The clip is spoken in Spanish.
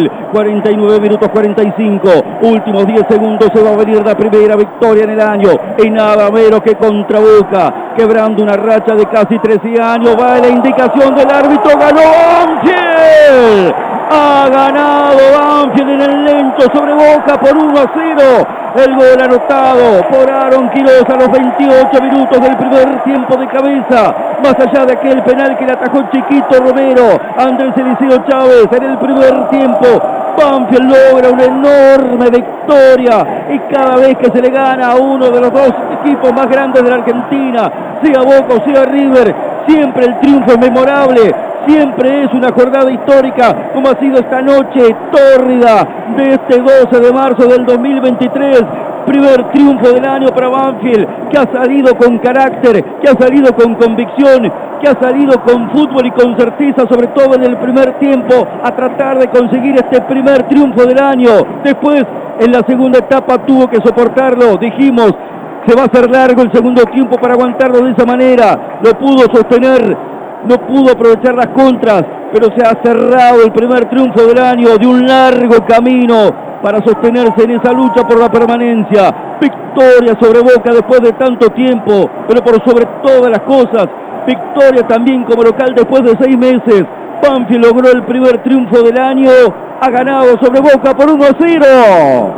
49 minutos 45, últimos 10 segundos se va a venir la primera victoria en el año. Y nada menos que contra Boca, quebrando una racha de casi 13 años, va la indicación del árbitro, ganó Banfield, ha ganado Banfield en el lento sobre Boca por 1 a 0, el gol anotado por Aaron Quiroz a los 28 minutos del primer tiempo de cabeza, más allá de aquel penal que le atajó Chiquito Romero, Andrés Eliseo Chávez en el primer tiempo, Banfield logra una enorme victoria. Y cada vez que se le gana a uno de los dos equipos más grandes de la Argentina, sea Boca o sea River, siempre el triunfo es memorable, siempre es una jornada histórica como ha sido esta noche tórrida de este 12 de marzo del 2023 primer triunfo del año para Banfield, que ha salido con carácter, que ha salido con convicción, que ha salido con fútbol y con certeza, sobre todo en el primer tiempo, a tratar de conseguir este primer triunfo del año. Después, en la segunda etapa, tuvo que soportarlo, dijimos, se va a hacer largo el segundo tiempo para aguantarlo de esa manera, lo pudo sostener, no pudo aprovechar las contras, pero se ha cerrado el primer triunfo del año de un largo camino para sostenerse en esa lucha por la permanencia. Victoria sobre Boca después de tanto tiempo, pero por sobre todas las cosas, victoria también como local después de seis meses. Banfield logró el primer triunfo del año, ha ganado sobre Boca por 1 a 0.